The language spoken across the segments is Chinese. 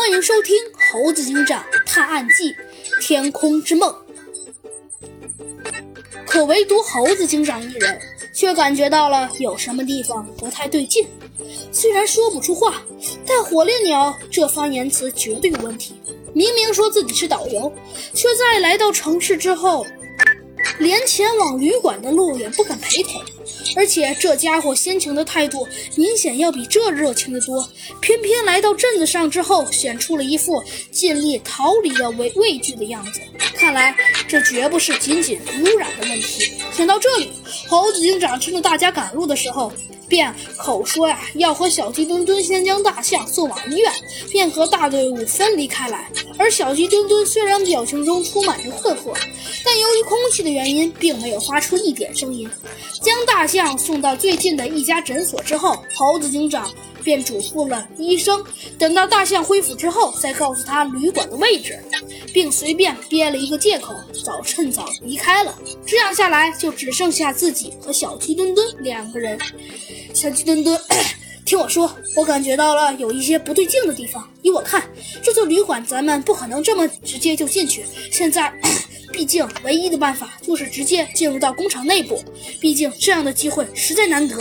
欢迎收听《猴子警长探案记：天空之梦》。可唯独猴子警长一人，却感觉到了有什么地方不太对劲。虽然说不出话，但火烈鸟这番言辞绝对有问题。明明说自己是导游，却在来到城市之后，连前往旅馆的路也不肯陪同。而且这家伙先前的态度明显要比这热情的多，偏偏来到镇子上之后，显出了一副尽力逃离的畏畏惧的样子。看来这绝不是仅仅污染的问题。想到这里，猴子警长趁着大家赶路的时候。便口说呀，要和小鸡墩墩先将大象送往医院，便和大队伍分离开来。而小鸡墩墩虽然表情中充满着困惑，但由于空气的原因，并没有发出一点声音。将大象送到最近的一家诊所之后，猴子警长便嘱咐了医生，等到大象恢复之后，再告诉他旅馆的位置，并随便编了一个借口，早趁早离开了。这样下来，就只剩下自己和小鸡墩墩两个人。小鸡墩墩，听我说，我感觉到了有一些不对劲的地方。依我看，这座旅馆咱们不可能这么直接就进去。现在，毕竟唯一的办法就是直接进入到工厂内部。毕竟这样的机会实在难得。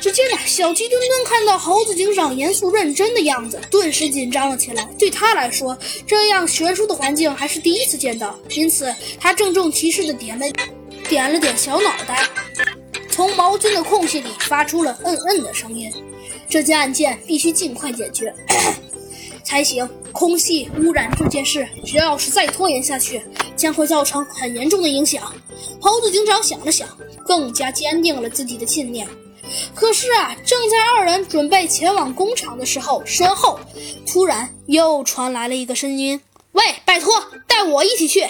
只见呢，小鸡墩墩看到猴子警长严肃认真的样子，顿时紧张了起来。对他来说，这样悬殊的环境还是第一次见到，因此他郑重其事的点了点了点小脑袋。从毛巾的空隙里发出了嗯嗯的声音。这件案件必须尽快解决才行。空气污染这件事，只要是再拖延下去，将会造成很严重的影响。猴子警长想了想，更加坚定了自己的信念。可是啊，正在二人准备前往工厂的时候，身后突然又传来了一个声音：“喂，拜托，带我一起去。”